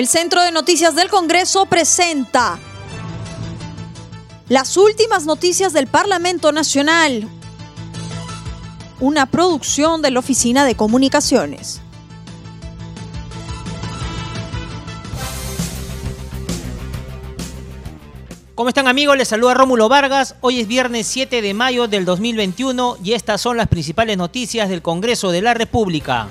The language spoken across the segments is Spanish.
El Centro de Noticias del Congreso presenta las últimas noticias del Parlamento Nacional, una producción de la Oficina de Comunicaciones. ¿Cómo están amigos? Les saluda Rómulo Vargas. Hoy es viernes 7 de mayo del 2021 y estas son las principales noticias del Congreso de la República.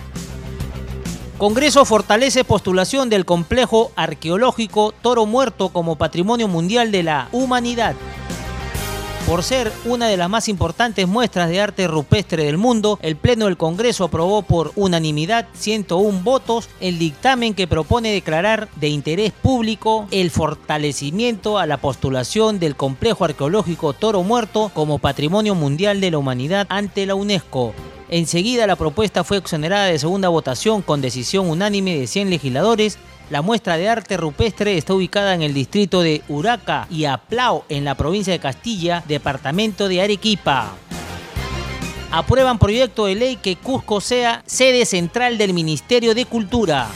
Congreso fortalece postulación del complejo arqueológico Toro Muerto como Patrimonio Mundial de la Humanidad. Por ser una de las más importantes muestras de arte rupestre del mundo, el Pleno del Congreso aprobó por unanimidad 101 votos el dictamen que propone declarar de interés público el fortalecimiento a la postulación del complejo arqueológico Toro Muerto como Patrimonio Mundial de la Humanidad ante la UNESCO. Enseguida la propuesta fue exonerada de segunda votación con decisión unánime de 100 legisladores la muestra de arte rupestre está ubicada en el distrito de Uraca y Aplao, en la provincia de Castilla, departamento de Arequipa. Aprueban proyecto de ley que Cusco sea sede central del Ministerio de Cultura.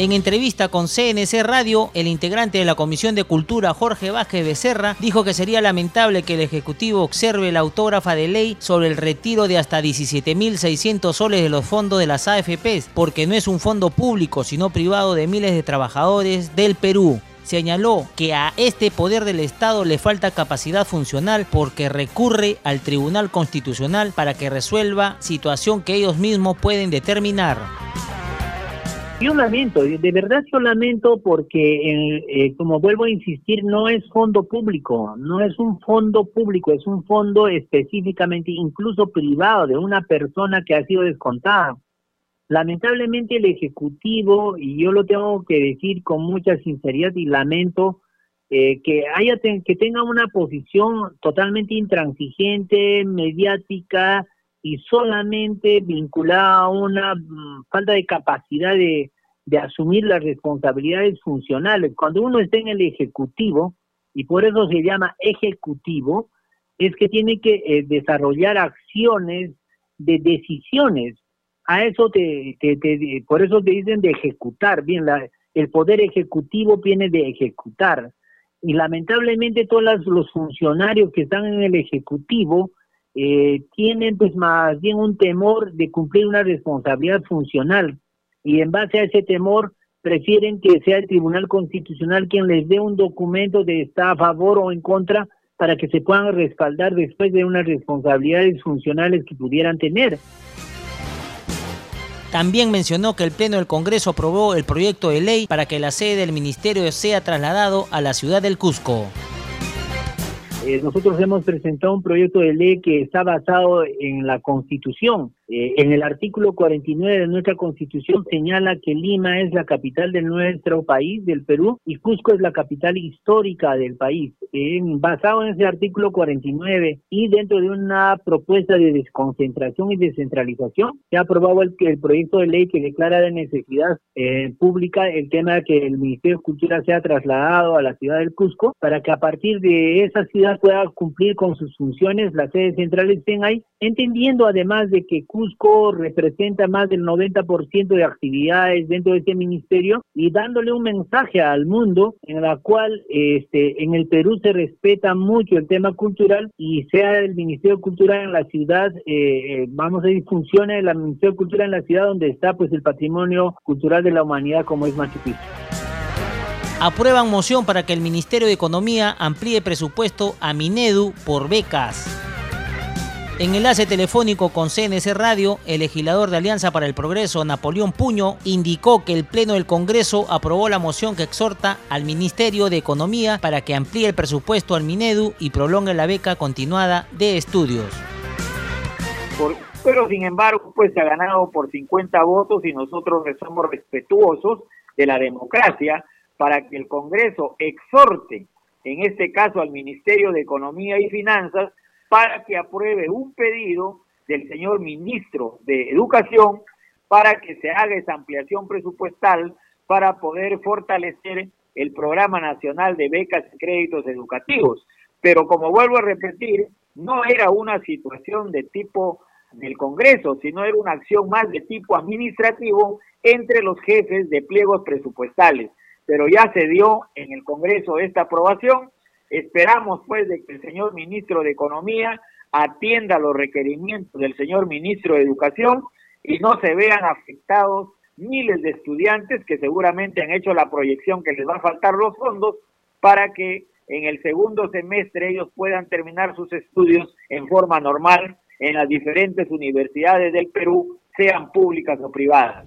En entrevista con CNC Radio, el integrante de la Comisión de Cultura, Jorge Vázquez Becerra, dijo que sería lamentable que el Ejecutivo observe la autógrafa de ley sobre el retiro de hasta 17.600 soles de los fondos de las AFPs, porque no es un fondo público, sino privado de miles de trabajadores del Perú señaló que a este poder del Estado le falta capacidad funcional porque recurre al Tribunal Constitucional para que resuelva situación que ellos mismos pueden determinar. Yo lamento, de verdad yo lamento porque, eh, eh, como vuelvo a insistir, no es fondo público, no es un fondo público, es un fondo específicamente incluso privado de una persona que ha sido descontada. Lamentablemente el Ejecutivo, y yo lo tengo que decir con mucha sinceridad y lamento, eh, que haya que tenga una posición totalmente intransigente, mediática, y solamente vinculada a una mm, falta de capacidad de, asumir las responsabilidades funcionales. Cuando uno está en el ejecutivo, y por eso se llama ejecutivo, es que tiene que eh, desarrollar acciones de decisiones. A eso te, por eso te dicen de ejecutar. Bien, la, el poder ejecutivo viene de ejecutar. Y lamentablemente todos los funcionarios que están en el ejecutivo eh, tienen pues más bien un temor de cumplir una responsabilidad funcional y en base a ese temor prefieren que sea el Tribunal Constitucional quien les dé un documento de está a favor o en contra para que se puedan respaldar después de unas responsabilidades funcionales que pudieran tener. También mencionó que el Pleno del Congreso aprobó el proyecto de ley para que la sede del ministerio sea trasladado a la ciudad del Cusco. Eh, nosotros hemos presentado un proyecto de ley que está basado en la Constitución eh, en el artículo 49 de nuestra constitución señala que Lima es la capital de nuestro país, del Perú, y Cusco es la capital histórica del país. basado en ese artículo 49 y dentro de una propuesta de desconcentración y descentralización, se ha aprobado el, proyecto de ley que declara de necesidad eh, pública el tema de que el Ministerio de Cultura sea trasladado a la ciudad del Cusco para que a partir de esa ciudad pueda cumplir con sus funciones, las sedes centrales estén ahí, entendiendo además de que Cusco Cusco representa más del 90% de actividades dentro de este ministerio y dándole un mensaje al mundo en la cual este en el Perú se respeta mucho el tema cultural y sea el Ministerio de Cultura en la ciudad, eh, eh, vamos a decir, funcione el Ministerio de Cultura en la ciudad donde está pues el patrimonio cultural de la humanidad como es Machu Picchu. Aprueban moción para que el Ministerio de Economía amplíe presupuesto a Minedu por becas. En enlace telefónico con CNC Radio, el legislador de Alianza para el Progreso, Napoleón Puño, indicó que el Pleno del Congreso aprobó la moción que exhorta al Ministerio de Economía para que amplíe el presupuesto al Minedu y prolongue la beca continuada de estudios. pero sin embargo, pues se ha ganado por 50 votos y nosotros somos respetuosos de la democracia para que el Congreso exhorte, en este caso al Ministerio de Economía y Finanzas, para que apruebe un pedido del señor ministro de Educación para que se haga esa ampliación presupuestal para poder fortalecer el Programa Nacional de Becas y Créditos Educativos. Pero como vuelvo a repetir, no era una situación de tipo del Congreso, sino era una acción más de tipo administrativo entre los jefes de pliegos presupuestales. Pero ya se dio en el Congreso esta aprobación. Esperamos pues de que el señor ministro de Economía atienda los requerimientos del señor ministro de Educación y no se vean afectados miles de estudiantes que seguramente han hecho la proyección que les va a faltar los fondos para que en el segundo semestre ellos puedan terminar sus estudios en forma normal en las diferentes universidades del Perú, sean públicas o privadas.